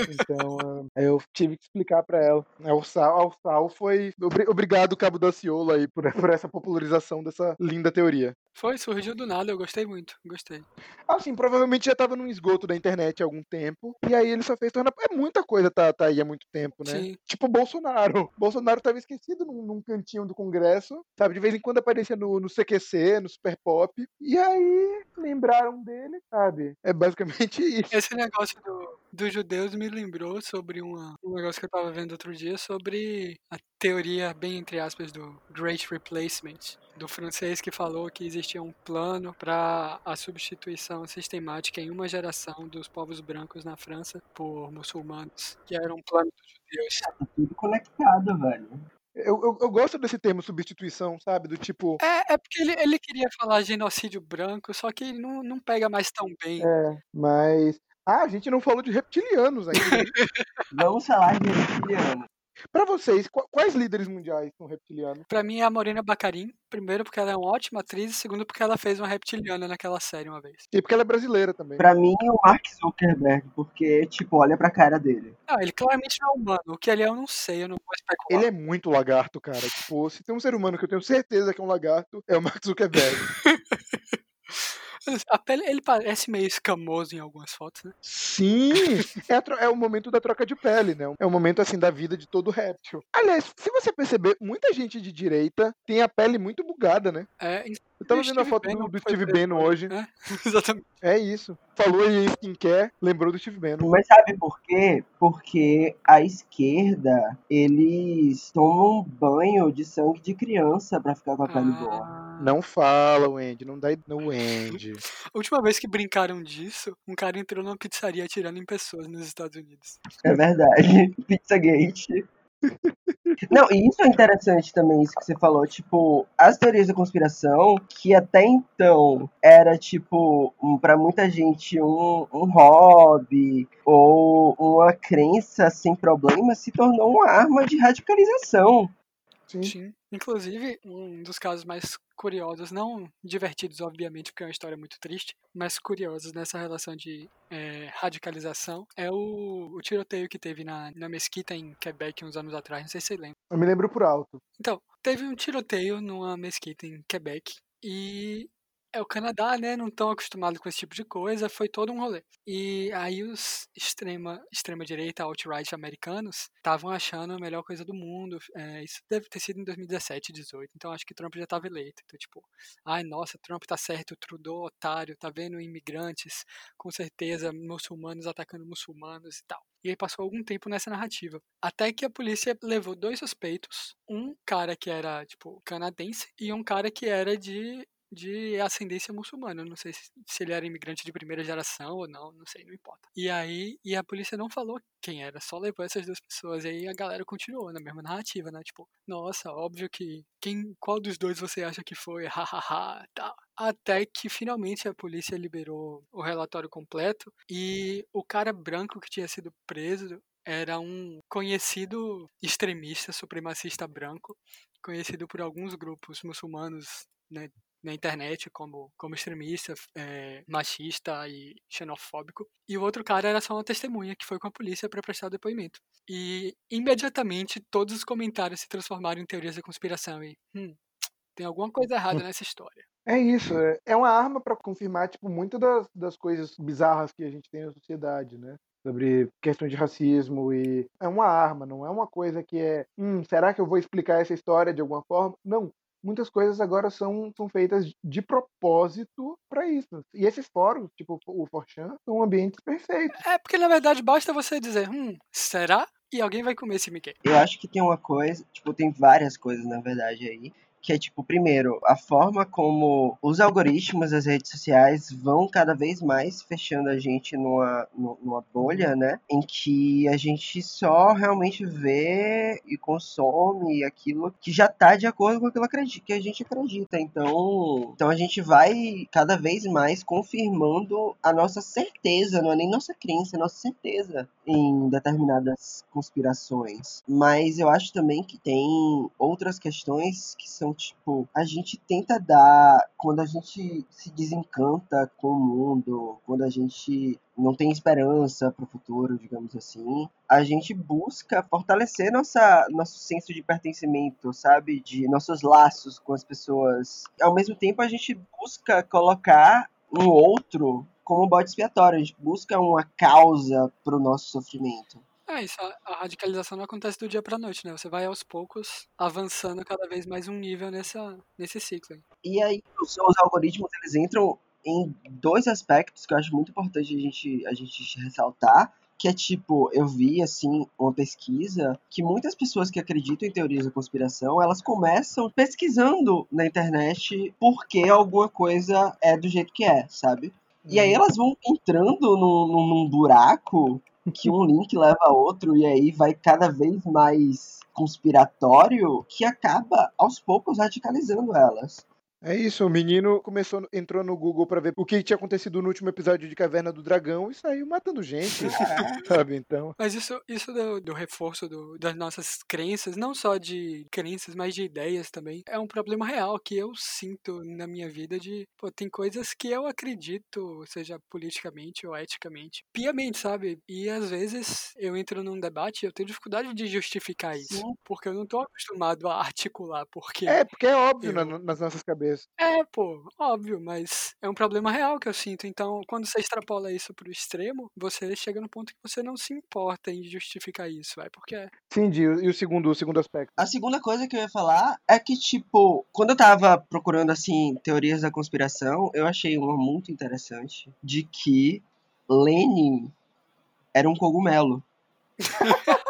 Então, ah, eu tive que explicar pra ela. A Ursal, a Ursal foi. obri- Obrigado, Cabo da Ciolo, aí, por, por essa popularização dessa linda teoria. Foi, surgiu do nada, eu gostei muito, gostei. Assim, provavelmente já tava num esgoto da internet há algum tempo. E aí ele só fez tornar. É muita coisa tá, tá aí há muito tempo, né? Sim. Tipo o Bolsonaro. O Bolsonaro tava esquecido num, num cantinho do Congresso, sabe? De vez em quando aparecia no, no CQC, no Super Pop. E aí lembraram dele, sabe? É basicamente [laughs] isso. Esse negócio do, dos judeus me lembrou sobre uma, um negócio que eu tava vendo outro dia sobre a teoria, bem entre aspas, do Great Replacement, do francês que falou que existia um plano para a substituição sistemática em uma geração dos povos brancos na França por muçulmanos, que era um plano dos judeus. Tá tudo conectado, velho. Eu, eu, eu gosto desse termo substituição, sabe? Do tipo. É, é porque ele, ele queria falar genocídio branco, só que não, não pega mais tão bem. É, mas. Ah, a gente não falou de reptilianos ainda. [laughs] Vamos falar de reptiliano. Pra vocês, qu- quais líderes mundiais são reptilianos? Pra mim é a Morena Bacarin, primeiro porque ela é uma ótima atriz, e segundo porque ela fez uma reptiliana naquela série uma vez. E porque ela é brasileira também. Pra mim, o Mark Zuckerberg, porque, tipo, olha pra cara dele. Não, ele claramente não é humano. O que ele é eu não sei, eu não vou especular. Ele é muito lagarto, cara. Tipo, se tem um ser humano que eu tenho certeza que é um lagarto, é o Mark Zuckerberg. [laughs] A pele, ele parece meio escamoso em algumas fotos, né? Sim! [laughs] É, é o momento da troca de pele, né? É o momento, assim, da vida de todo réptil. Aliás, se você perceber, muita gente de direita tem a pele muito bugada, né? É, Eu tava vendo a foto Bannon do, Steve preso Bannon hoje. né? [laughs] Exatamente. É isso. Falou em skincare, lembrou do Steve Bannon. Mas sabe por quê? Porque a esquerda, eles tomam um banho de sangue de criança pra ficar com a pele boa. Ah, Não fala, Wendy. Não dá no Wendy. [laughs] A última vez que brincaram disso, um cara entrou numa pizzaria atirando em pessoas nos Estados Unidos. É verdade. [laughs] Pizzagate. Não, e isso é interessante também, isso que você falou, tipo, as teorias da conspiração, que até então era, tipo, para muita gente um, um hobby ou uma crença sem problema, se tornou uma arma de radicalização. Sim. Sim. Inclusive, um dos casos mais curiosos, não divertidos, obviamente, porque é uma história muito triste, mas curiosos nessa relação de é, radicalização, é o, o, tiroteio que teve na, na mesquita em Quebec uns anos atrás, não sei se você lembra. Eu me lembro por alto. Então, teve um tiroteio numa mesquita em Quebec e é o Canadá, né? Não estão acostumados com esse tipo de coisa, foi todo um rolê. E aí os extrema, extrema direita, alt-right americanos estavam achando a melhor coisa do mundo. É, isso deve ter sido em 2017, 18. Então acho que Trump já estava eleito. Então, tipo, ai nossa, Trump tá certo, Trudeau, otário, tá vendo imigrantes, com certeza, muçulmanos atacando muçulmanos e tal. E aí passou algum tempo nessa narrativa. Até que a polícia levou dois suspeitos, um cara que era, tipo, canadense e um cara que era de de ascendência muçulmana. Não sei se, ele era imigrante de primeira geração ou não, não sei, não importa. E aí, e a polícia não falou quem era, só levou essas duas pessoas. E aí a galera continuou na mesma narrativa, né? Tipo, nossa, óbvio que quem, qual dos dois você acha que foi? Hahaha, tá. Até que finalmente a polícia liberou o relatório completo e o cara branco que tinha sido preso era um conhecido extremista supremacista branco, conhecido por alguns grupos muçulmanos né, na internet como, como extremista, é, machista e xenofóbico. E o outro cara era só uma testemunha que foi com a polícia para prestar depoimento. E imediatamente todos os comentários se transformaram em teorias da conspiração e hum, tem alguma coisa errada hum. nessa história. É isso, é, é uma arma para confirmar tipo muitas das, das coisas bizarras que a gente tem na sociedade, né? sobre questão de racismo e é uma arma, não é uma coisa que é, hum, será que eu vou explicar essa história de alguma forma? Não, muitas coisas agora são, são feitas de propósito para isso. E esses fóruns, tipo o Forchan, são ambientes perfeitos. É, porque na verdade basta você dizer, hum, será? E alguém vai comer esse Mickey. Eu acho que tem uma coisa, tipo, tem várias coisas na verdade aí, que é tipo, primeiro, a forma como os algoritmos das redes sociais vão cada vez mais fechando a gente numa, numa bolha, né? Em que a gente só realmente vê e consome aquilo que já tá de acordo com aquilo que a gente acredita. Então, então a gente vai cada vez mais confirmando a nossa certeza, não é nem nossa crença, é nossa certeza em determinadas conspirações. Mas eu acho também que tem outras questões que são tipo, a gente tenta dar, quando a gente se desencanta com o mundo, quando a gente não tem esperança para o futuro, digamos assim, a gente busca fortalecer nossa, nosso senso de pertencimento, sabe? De nossos laços com as pessoas. Ao mesmo tempo, a gente busca colocar um outro como bode expiatório, a gente busca uma causa para o nosso sofrimento. É isso, a, radicalização não acontece do dia pra noite, né? Você vai aos poucos avançando cada vez mais um nível nessa, nesse ciclo. E aí, os, os algoritmos, eles entram em dois aspectos que eu acho muito importante a gente, a gente ressaltar, que é tipo, eu vi assim uma pesquisa que muitas pessoas que acreditam em teorias da conspiração, elas começam pesquisando na internet porque alguma coisa é do jeito que é, sabe? E aí uhum. elas vão entrando num, num buraco que um link leva a outro e aí vai cada vez mais conspiratório que acaba aos poucos radicalizando elas. É isso, o menino começou, entrou no Google para ver o que tinha acontecido no último episódio de Caverna do Dragão e saiu matando gente, [laughs] [laughs] sabe? Então. Mas isso, isso do, do reforço do, das nossas crenças, não só de crenças, mas de ideias também, é um problema real que eu sinto na minha vida de, pô, tem coisas que eu acredito, seja politicamente ou eticamente, piamente, sabe? E às vezes eu entro num debate e eu tenho dificuldade de justificar isso, Sim. porque eu não tô acostumado a articular porque É, porque é óbvio eu... nas nossas cabeças isso. É, pô, óbvio, mas é um problema real que eu sinto. Então, quando você extrapola isso pro extremo, você chega no ponto que você não se importa em justificar isso, vai, porque é. Sim, e o segundo, o segundo aspecto? A segunda coisa que eu ia falar é que, tipo, quando eu tava procurando, assim, teorias da conspiração, eu achei uma muito interessante de que Lenin era um cogumelo. [laughs]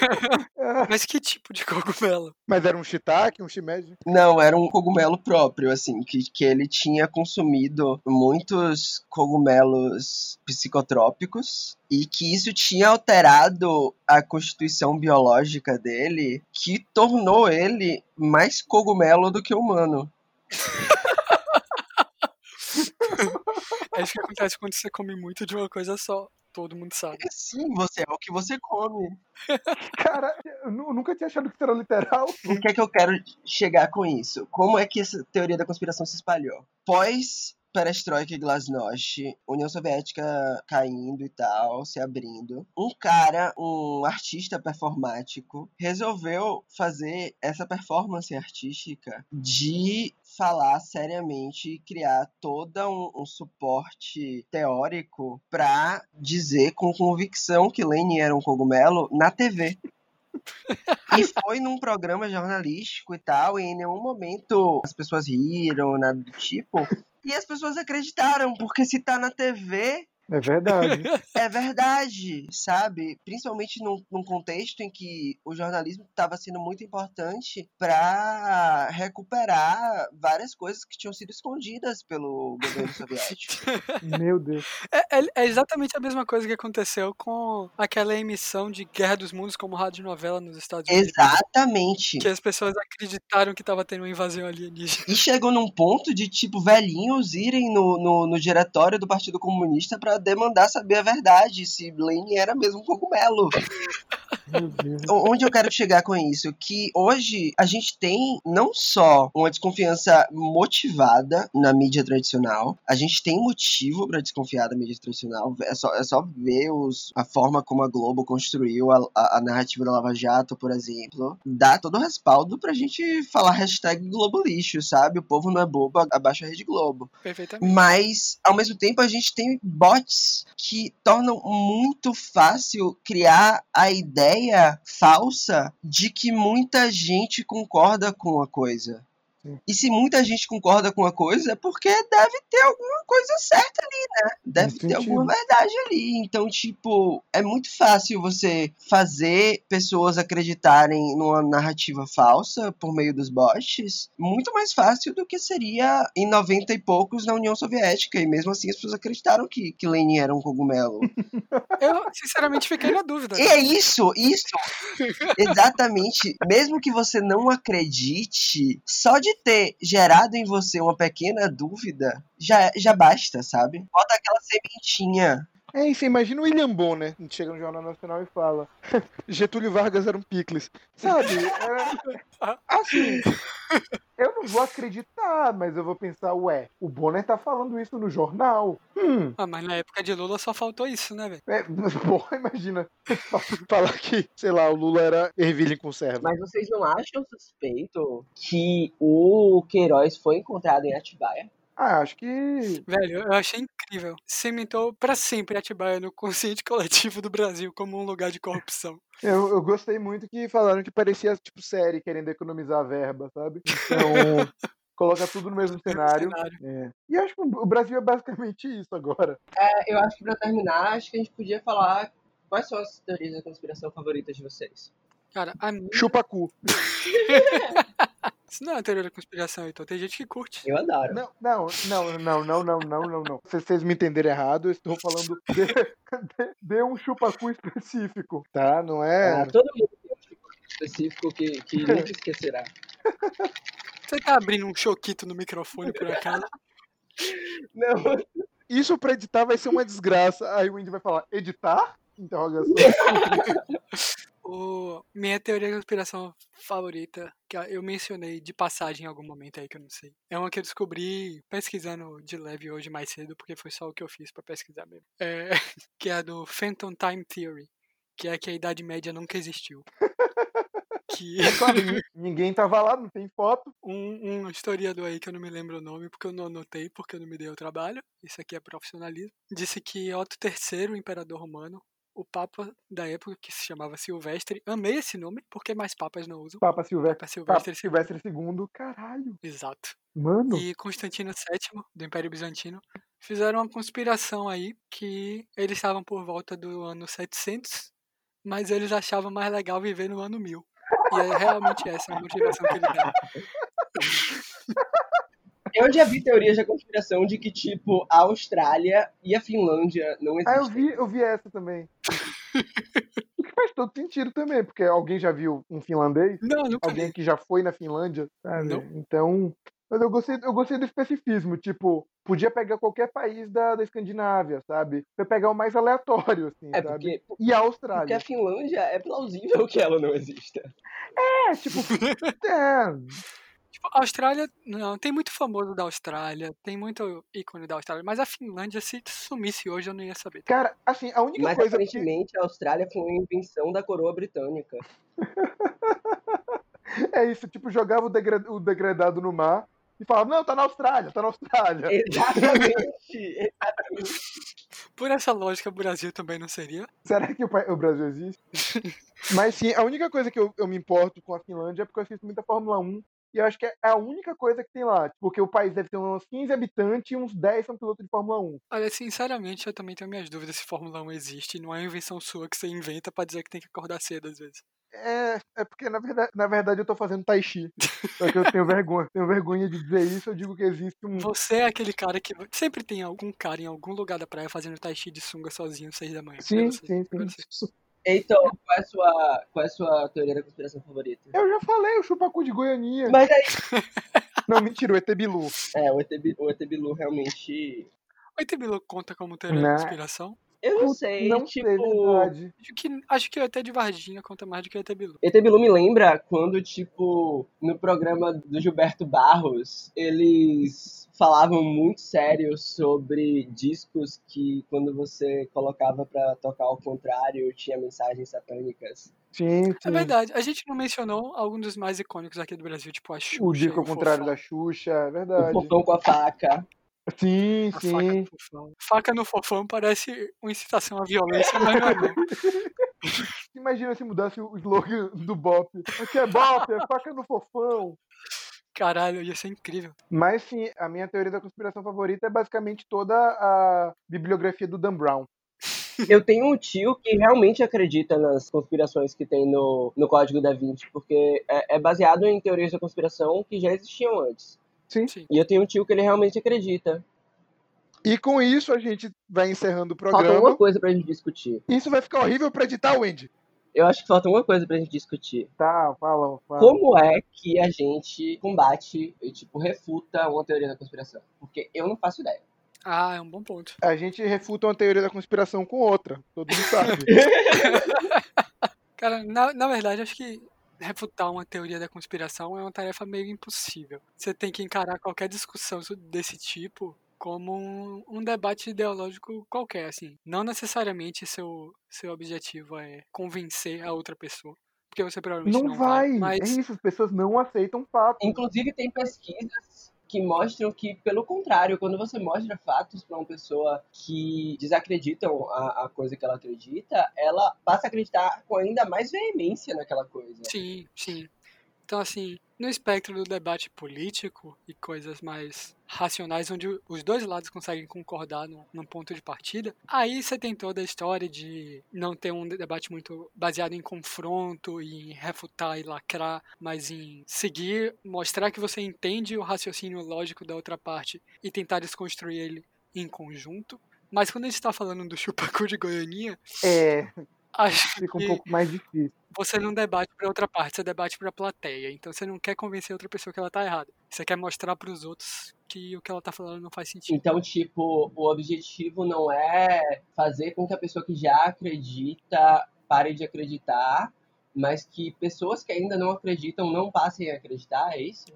[laughs] Mas que tipo de cogumelo? Mas era um shiitake, um shimeji? Não, era um cogumelo próprio, assim, que, que ele tinha consumido muitos cogumelos psicotrópicos e que isso tinha alterado a constituição biológica dele, que tornou ele mais cogumelo do que humano. [laughs] é isso que acontece quando você come muito de uma coisa só. Todo mundo sabe. Sim, você é o que você come. [laughs] Cara, eu nu- nunca tinha achado que isso era literal. O que é que eu quero chegar com isso? Como é que essa teoria da conspiração se espalhou? Pós perestroika e glasnost, União Soviética caindo e tal, se abrindo, um cara, um artista performático, resolveu fazer essa performance artística de falar seriamente e criar todo um, um suporte teórico para dizer com convicção que Lenin era um cogumelo na TV. [laughs] E foi num programa jornalístico e tal, e em nenhum momento as pessoas riram, nada do tipo. E as pessoas acreditaram, porque se tá na TV, É verdade. é verdade, sabe? Principalmente num, num contexto em que o jornalismo estava sendo muito importante para recuperar várias coisas que tinham sido escondidas pelo governo soviético. Meu Deus. É, é- é exatamente a mesma coisa que aconteceu com aquela emissão de Guerra dos Mundos como radionovela nos Estados Unidos. Exatamente. Que as pessoas acreditaram que tava tendo uma invasão alienígena. E chegou num ponto de, tipo, velhinhos irem no, no, no diretório do Partido Comunista para demandar saber a verdade, se Lenin era mesmo um cogumelo. [laughs] Onde eu quero chegar com isso? Que hoje a gente tem não só uma desconfiança motivada na mídia tradicional, a gente tem motivo para desconfiar da mídia tradicional. É só, é só ver os, a forma como a Globo construiu a, a- a narrativa da Lava Jato, por exemplo. Dá todo o respaldo pra gente falar hashtag Globo lixo, sabe? O povo não é bobo, abaixa a Rede Globo. Perfeitamente. Mas, ao mesmo tempo, a gente tem bots que tornam muito fácil criar a ideia falsa de que muita gente concorda com a coisa. E se muita gente concorda com a coisa, é porque deve ter alguma coisa certa ali, né? Deve ter alguma verdade ali. Então, tipo, é muito fácil você fazer pessoas acreditarem numa narrativa falsa por meio dos bots. Muito mais fácil do que seria em 90 e poucos na União Soviética. E mesmo assim as pessoas acreditaram que, que Lenin era um cogumelo. [laughs] Eu, sinceramente, fiquei na dúvida. E é isso, isso. [laughs] Exatamente. Mesmo que você não acredite, só de ter gerado em você uma pequena dúvida, já, já basta, sabe? Bota aquela sementinha. É isso, imagina o William Bonner, a gente chega no Jornal Nacional e fala [laughs] Getúlio Vargas era um picles. Sabe? É, assim, eu não vou acreditar, mas eu vou pensar, ué, o Bonner tá falando isso no jornal. Hum, Ah, mas na época de Lula só faltou isso, né, velho? é, [laughs] porra, imagina falar que, sei lá, o Lula era ervilha em conserva. Mas vocês não acham suspeito que o Queiroz foi encontrado em Atibaia? Ah, acho que. Velho, eu achei incrível. Cimentou pra sempre Atibaia no consciente [laughs] coletivo do Brasil como um lugar de corrupção. Eu, eu gostei muito que falaram que parecia tipo série querendo economizar a verba, sabe? Então, [laughs] coloca tudo no mesmo cenário. cenário. É. E acho que o Brasil é basicamente isso agora. É, eu acho que pra terminar, acho que a gente podia falar quais são as teorias da conspiração favoritas de vocês. Cara, a minha... Chupa cu. [laughs] Isso não é uma teoria da conspiração, então. Tem gente que curte. Eu adoro. Não, não, não, não, não, não, não, não. Se vocês me entenderem errado, eu estou falando de, de, de um chupacu específico, tá? Não é... É todo mundo tem um chupacu específico que, que nunca esquecerá. Você tá abrindo um choquito no microfone, por acaso? Não. Isso pra editar vai ser uma desgraça. Aí o Indy vai falar, editar? Interrogação. [laughs] O... Minha teoria da conspiração favorita, que eu mencionei de passagem em algum momento aí que eu não sei. É uma que eu descobri pesquisando de leve hoje mais cedo, porque foi só o que eu fiz pra pesquisar mesmo. É... [laughs] Que é a do Phantom Time Theory, que é que a Idade Média nunca existiu. Que [laughs] É ninguém tava lá, não tem foto. um, um historiador aí que eu não me lembro o nome, porque eu não anotei, porque eu não me dei o trabalho. Isso aqui é profissionalismo. Disse que Otto III, o imperador romano, o papa da época, que se chamava Silvestre, amei esse nome, porque mais papas não usam. Papa Silvestre. Papa Papa Silvestre, Silvestre II. Caralho. exato. Mano. E Constantino VII, do Império Bizantino, fizeram uma conspiração aí que eles estavam por volta do ano 700, mas eles achavam mais legal viver no ano 1000. E é realmente essa a motivação que ele dá. [laughs] eu já vi teorias da conspiração de que, tipo, a Austrália e a Finlândia não Ah, eu existem. vi, eu vi essa também. O que faz todo sentido também, porque alguém já viu um finlandês? Não, nunca vi. Alguém que já foi na Finlândia, sabe? Não. Então, Mas eu gostei, eu gostei do especificismo, tipo, podia pegar qualquer país da, da Escandinávia, sabe? Pra pegar o mais aleatório, assim, É sabe? porque, E a porque Austrália. a Finlândia é plausível que ela não exista. É, tipo, [laughs] é, Tipo, a Austrália, não, tem muito famoso da Austrália, tem muito ícone da Austrália, mas a Finlândia, se sumisse hoje, eu não ia saber. cara, assim, a única Mas coisa que... aparentemente a Austrália foi uma invenção da coroa britânica. [laughs] É isso, tipo, jogava o, degra- o degradado no mar e falava, não, tá na Austrália, tá na Austrália. [laughs] Exatamente. Por essa lógica, o Brasil também não seria. Será que o Brasil existe? [laughs] Mas sim, a única coisa que eu, eu me importo com a Finlândia é porque eu assisto muita Fórmula 1 e eu acho que é a única coisa que tem lá. Porque o país deve ter uns 15 habitantes e uns 10 são pilotos de Fórmula 1. Olha, sinceramente, eu também tenho minhas dúvidas se Fórmula 1 existe. Não é uma invenção sua que você inventa pra dizer que tem que acordar cedo às vezes. É, é porque na verdade, na verdade eu tô fazendo tai chi. Só que eu tenho vergonha. Tenho vergonha de dizer isso, eu digo que existe um. Você é aquele cara que sempre tem algum cara em algum lugar da praia fazendo tai chi de sunga sozinho às seis da manhã. Sim, sim, sim. Então, qual é, a sua, qual é a sua teoria da conspiração favorita? Eu já falei, o chupacu de Goianinha. Mas aí. [laughs] Não, mentira, o ET Bilu. É, o ET, Bi- o ET Bilu realmente. O ET Bilu conta como teoria Não. da conspiração? Eu não sei, não tipo. sei, verdade. Acho que, acho que o ET de Varginha conta mais do que o ET Bilu. ET Bilu me lembra quando, tipo, no programa do Gilberto Barros, eles falavam muito sério sobre discos que, quando você colocava pra tocar ao contrário, tinha mensagens satânicas. Sim, É verdade. A gente não mencionou alguns dos mais icônicos aqui do Brasil, tipo a Xuxa. O disco ao contrário da Xuxa, é O verdade. fofão com a faca. Sim, A faca sim. no fofão. Faca no fofão parece uma incitação à violência, mas não é não. [laughs] Imagina se mudasse o slogan do Bop. Aqui é Bop, é faca no fofão. Caralho, ia ser incrível. Mas sim, a minha teoria da conspiração favorita é basicamente toda a bibliografia do Dan Brown. Eu tenho um tio que realmente acredita nas conspirações que tem no, no Código da Vinci, porque é, é baseado em teorias da conspiração que já existiam antes. Sim. Sim. E eu tenho um tio que ele realmente acredita. E com isso a gente vai encerrando o Falta programa. uma coisa pra gente discutir. Isso vai ficar horrível pra editar, Wendy. Eu acho que falta uma coisa pra gente discutir. Tá, fala, fala. Como é que a gente combate e, tipo, refuta uma teoria da conspiração? Porque eu não faço ideia. Ah, é um bom ponto. A gente refuta uma teoria da conspiração com outra. Todo mundo sabe. [laughs] Cara, na, na verdade, acho que refutar uma teoria da conspiração é uma tarefa meio impossível. Você tem que encarar qualquer discussão desse tipo como um, um debate ideológico qualquer, assim. Não necessariamente seu, seu objetivo é convencer a outra pessoa. Porque você provavelmente não, não, vai. mas É isso, as pessoas não aceitam fato. Inclusive, tem pesquisas que mostram que, pelo contrário, quando você mostra fatos para uma pessoa que desacreditam a, a coisa que ela acredita, ela passa a acreditar com ainda mais veemência naquela coisa. Sim, sim. Então, assim, no espectro do debate político e coisas mais racionais, onde os dois lados conseguem concordar num, num ponto de partida, aí você tem toda a história de não ter um debate muito baseado em confronto, em refutar e lacrar, mas em seguir, mostrar que você entende o raciocínio lógico da outra parte e tentar desconstruir ele em conjunto. Mas quando a gente está falando do chupacu de Goianinha, É, acho [laughs] fica um pouco mais difícil. você não debate pra outra parte, você debate pra plateia. Então você não quer convencer outra pessoa que ela tá errada. Você quer mostrar pros outros que o que ela tá falando não faz sentido. Então, tipo, o objetivo não é fazer com que a pessoa que já acredita pare de acreditar, mas que pessoas que ainda não acreditam não passem a acreditar, é isso?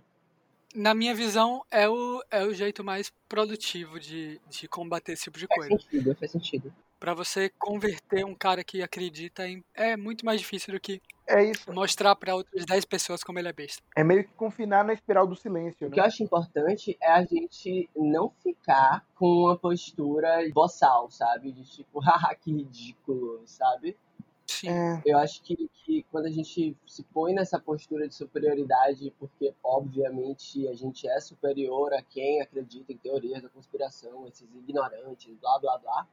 Na minha visão, é o, é o jeito mais produtivo de, de combater esse tipo de Faz coisa. sentido, faz sentido. Pra você converter um cara que acredita em, é muito mais difícil do que É isso. mostrar pra outras 10 pessoas como ele é besta. É meio que confinar na espiral do silêncio, O que eu né? acho importante é a gente não ficar com uma postura boçal, sabe? De tipo, [laughs] haha, que ridículo, sabe? Sim. É, Eu acho que, que quando a gente se põe nessa postura de superioridade, porque obviamente a gente é superior a quem acredita em teorias da conspiração, esses ignorantes, blá blá blá,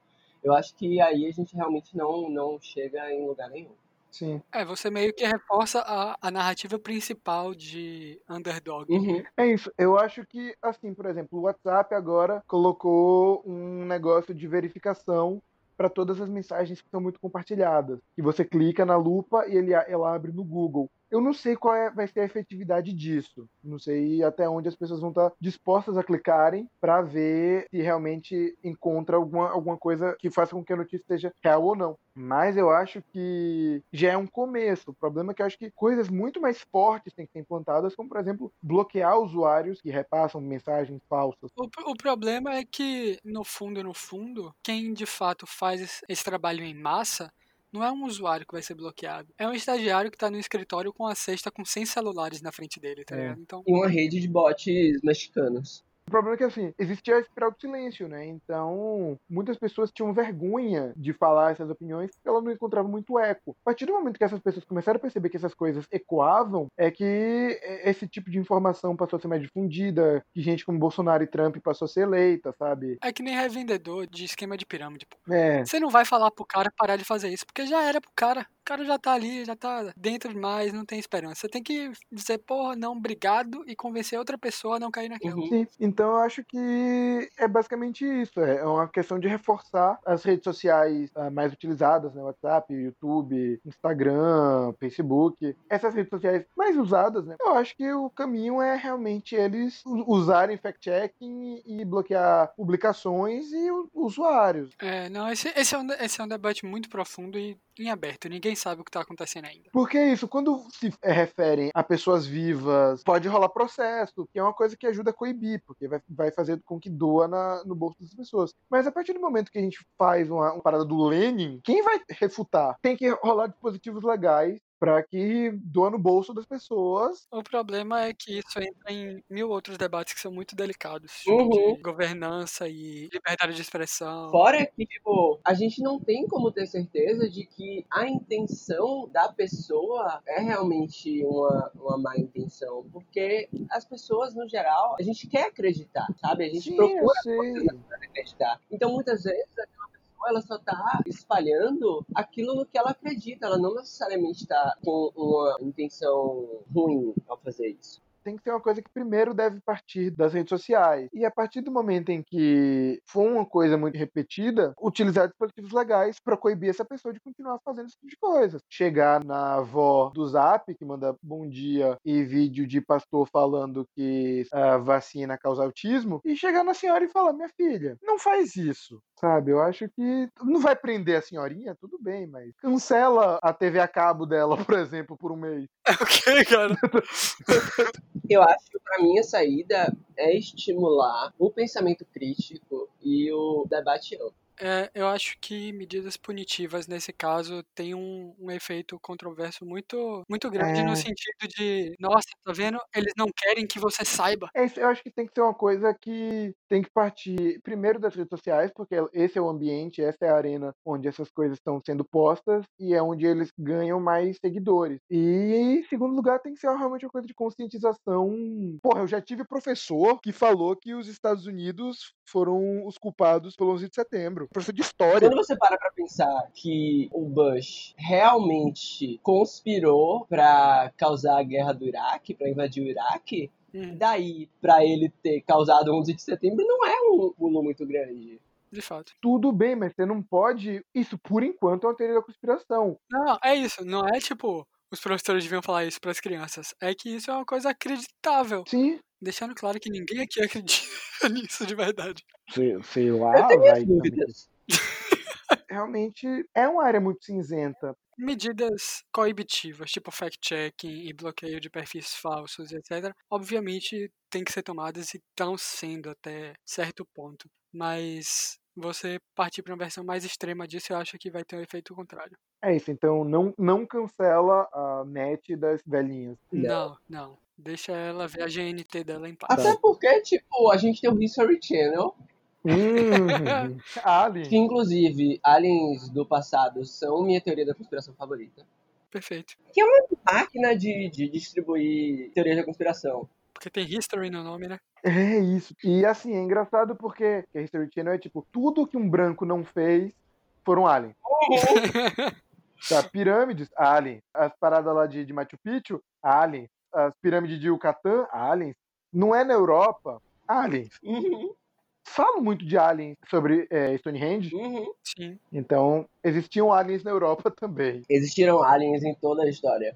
eu acho que aí a gente realmente não, não chega em lugar nenhum. sim. É, você meio que reforça a, a narrativa principal de underdog. Uhum. É isso. Eu acho que, assim, por exemplo, o WhatsApp agora colocou um negócio de verificação para todas as mensagens que são muito compartilhadas. Que você clica na lupa e ele, ela abre no Google. Eu não sei qual é, vai ser a efetividade disso. Não sei até onde as pessoas vão estar dispostas a clicarem para ver se realmente encontra alguma, alguma coisa que faça com que a notícia seja real ou não. Mas eu acho que já é um começo. O problema é que eu acho que coisas muito mais fortes têm que ser implantadas, como, por exemplo, bloquear usuários que repassam mensagens falsas. O, o problema é que, no fundo, no fundo, quem de fato faz esse trabalho em massa não é um usuário que vai ser bloqueado. É um estagiário que está no escritório com a cesta com 100 celulares na frente dele, tá É. ligado? Então, E uma rede de bots mexicanos. O problema é que, assim, existia a espiral do silêncio, né? Então, muitas pessoas tinham vergonha de falar essas opiniões porque elas não encontravam muito eco. A partir do momento que essas pessoas começaram a perceber que essas coisas ecoavam, é que esse tipo de informação passou a ser mais difundida, que gente como Bolsonaro e Trump passou a ser eleita, sabe? é que nem revendedor de esquema de pirâmide, pô. É, Você não vai falar pro cara parar de fazer isso, porque já era pro cara. O cara já tá ali, já tá dentro demais, não tem esperança. Você tem que dizer, porra, não, obrigado, e convencer outra pessoa a não cair naquilo. Uhum. Sim, então eu acho que é basicamente isso. É uma questão de reforçar as redes sociais ah, mais utilizadas, né? WhatsApp, YouTube, Instagram, Facebook. Essas redes sociais mais usadas, né? Eu acho que o caminho é realmente eles usarem fact-checking e bloquear publicações e usuários. É, não, esse, esse, é um, esse é um debate muito profundo e em aberto. Ninguém sabe o que tá acontecendo ainda. Porque é isso, quando se eh, referem a pessoas vivas, pode rolar processo, que é uma coisa que ajuda a coibir, porque vai, vai fazer com que doa na- no bolso das pessoas. Mas a partir do momento que a gente faz uma, uma parada do Lenin, quem vai refutar? Tem que rolar dispositivos legais para que doa no bolso das pessoas. O problema é que isso entra em mil outros debates que são muito delicados, tipo Uhum. de governança e liberdade de expressão. Fora que, tipo, a gente não tem como ter certeza de que a intenção da pessoa é realmente uma, uma má intenção. Porque as pessoas, no geral, a gente quer acreditar, sabe? A gente Sim, procura acreditar. Então, muitas vezes, aquela pessoa ela só tá espalhando aquilo no que ela acredita. Ela não necessariamente tá com uma intenção ruim ao fazer isso. tem que ser uma coisa que primeiro deve partir das redes sociais. E a partir do momento em que for uma coisa muito repetida, utilizar dispositivos legais para coibir essa pessoa de continuar fazendo esse tipo de coisa. Chegar na avó do Zap, que manda bom dia e vídeo de pastor falando que a vacina causa autismo, e chegar na senhora e falar: minha filha, não faz isso. Sabe, eu acho que não vai prender a senhorinha, tudo bem, mas cancela a TV a cabo dela, [laughs] por exemplo, por um mês. [laughs] ok, cara. Eu acho que para mim a saída é estimular o pensamento crítico e o debate amplo. É, eu acho que medidas punitivas nesse caso têm um, um efeito controverso muito, muito grande É. no sentido de, nossa, tá vendo? Eles não querem que você saiba. É eu acho que tem que ser uma coisa que tem que partir primeiro das redes sociais, porque esse é o ambiente, essa é a arena onde essas coisas estão sendo postas e é onde eles ganham mais seguidores. E em segundo lugar, tem que ser realmente uma coisa de conscientização. Porra, eu já tive professor que falou que os Estados Unidos foram os culpados pelo 11 de setembro. Professor de história. Quando você para pra pensar que o Bush realmente conspirou pra causar a guerra do Iraque, pra invadir o Iraque, Hum, daí pra ele ter causado 11 de setembro não é um pulo muito grande. de fato. Tudo bem, mas você não pode. Isso, por enquanto, é uma teoria da conspiração. Não, é isso. Não é tipo, os professores deviam falar isso pras crianças. É que isso é uma coisa acreditável. Sim, Deixando claro que ninguém aqui acredita [laughs] nisso de verdade. sei, sei lá. Eu tenho vai- dúvidas. [laughs] Realmente é uma área muito cinzenta. Medidas coibitivas, tipo fact-checking e bloqueio de perfis falsos, etc., obviamente tem que ser tomadas e estão sendo até certo ponto. Mas você partir para uma versão mais extrema disso, eu acho que vai ter um efeito contrário. É isso, então não, não cancela a net das velhinhas. Não, não. Deixa ela ver a GNT dela em paz. Até porque, tipo, a gente tem o History Channel, [laughs] Hum, Alien. que inclusive aliens do passado são minha teoria da conspiração favorita. Perfeito. Máquina de, de distribuir teorias da conspiração. Porque tem history no nome, né? É isso. E assim, é engraçado porque a History Channel é tipo, tudo que um branco não fez foram aliens. Tá, pirâmides, alien. As paradas lá de, de Machu Picchu, aliens. As pirâmides de Yucatán, aliens. Não é na Europa, aliens. Uhum. falam muito de aliens sobre é, Stonehenge. Uhum. Sim. Então, existiam aliens na Europa [laughs] também. Existiram aliens em toda a história.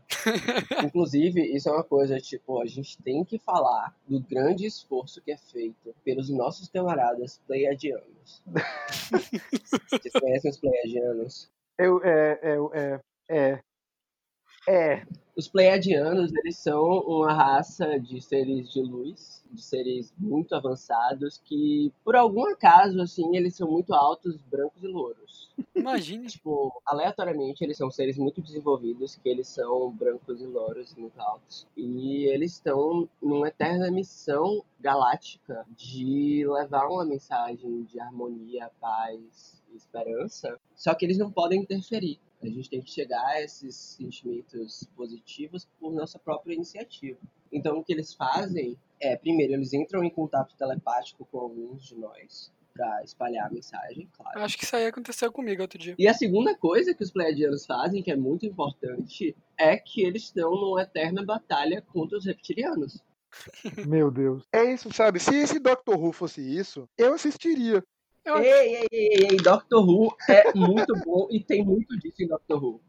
Inclusive, isso é uma coisa, tipo, a gente tem que falar do grande esforço que é feito pelos nossos camaradas pleiadianos. [laughs] Vocês conhecem os pleiadianos? Eu, é, é, é, é, é. Os pleiadianos, eles são uma raça de seres de luz, de seres muito avançados, que, por algum acaso, assim, eles são muito altos, brancos e louros. Imagine. Tipo, aleatoriamente, eles são seres muito desenvolvidos, que eles são brancos e louros e muito altos. E eles estão numa eterna missão galáctica de levar uma mensagem de harmonia, paz e esperança. Só que eles não podem interferir. A gente tem que chegar a esses sentimentos positivos por nossa própria iniciativa. Então, o que eles fazem é, primeiro, eles entram em contato telepático com alguns de nós para espalhar a mensagem, claro. Eu acho que isso aí aconteceu comigo outro dia. E a segunda coisa que os pleiadianos fazem, que é muito importante, é que eles estão numa eterna batalha contra os reptilianos. Meu Deus. É isso, sabe? Se esse Doctor Who fosse isso, eu assistiria. Eu- Ei, ei, ei, ei, Doctor Who é muito bom e tem muito disso em Doctor Who.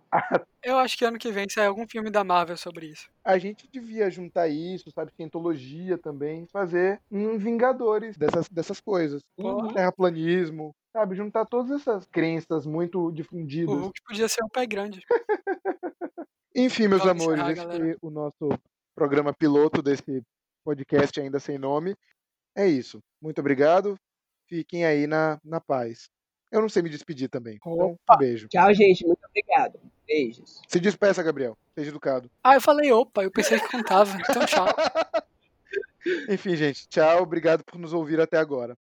Eu acho que ano que vem sai algum filme da Marvel sobre isso. A gente devia juntar isso, sabe? Cientologia também, fazer um Vingadores dessas, dessas coisas. Uhum. Terraplanismo, sabe? Juntar todas essas crenças muito O difundidas. Hulk podia ser um pé grande. [laughs] Enfim, meus Vamos amores, encerrar, esse galera. foi o nosso programa piloto desse podcast ainda sem nome. É isso. Muito obrigado. Fiquem aí na, na paz. Eu não sei me despedir também. Então, um beijo. Tchau, gente. Muito obrigado. Beijos. Se despeça, Gabriel. Seja educado. Ah, eu falei opa, eu pensei que contava. Então tchau. [laughs] Enfim, gente. Tchau. Obrigado por nos ouvir até agora.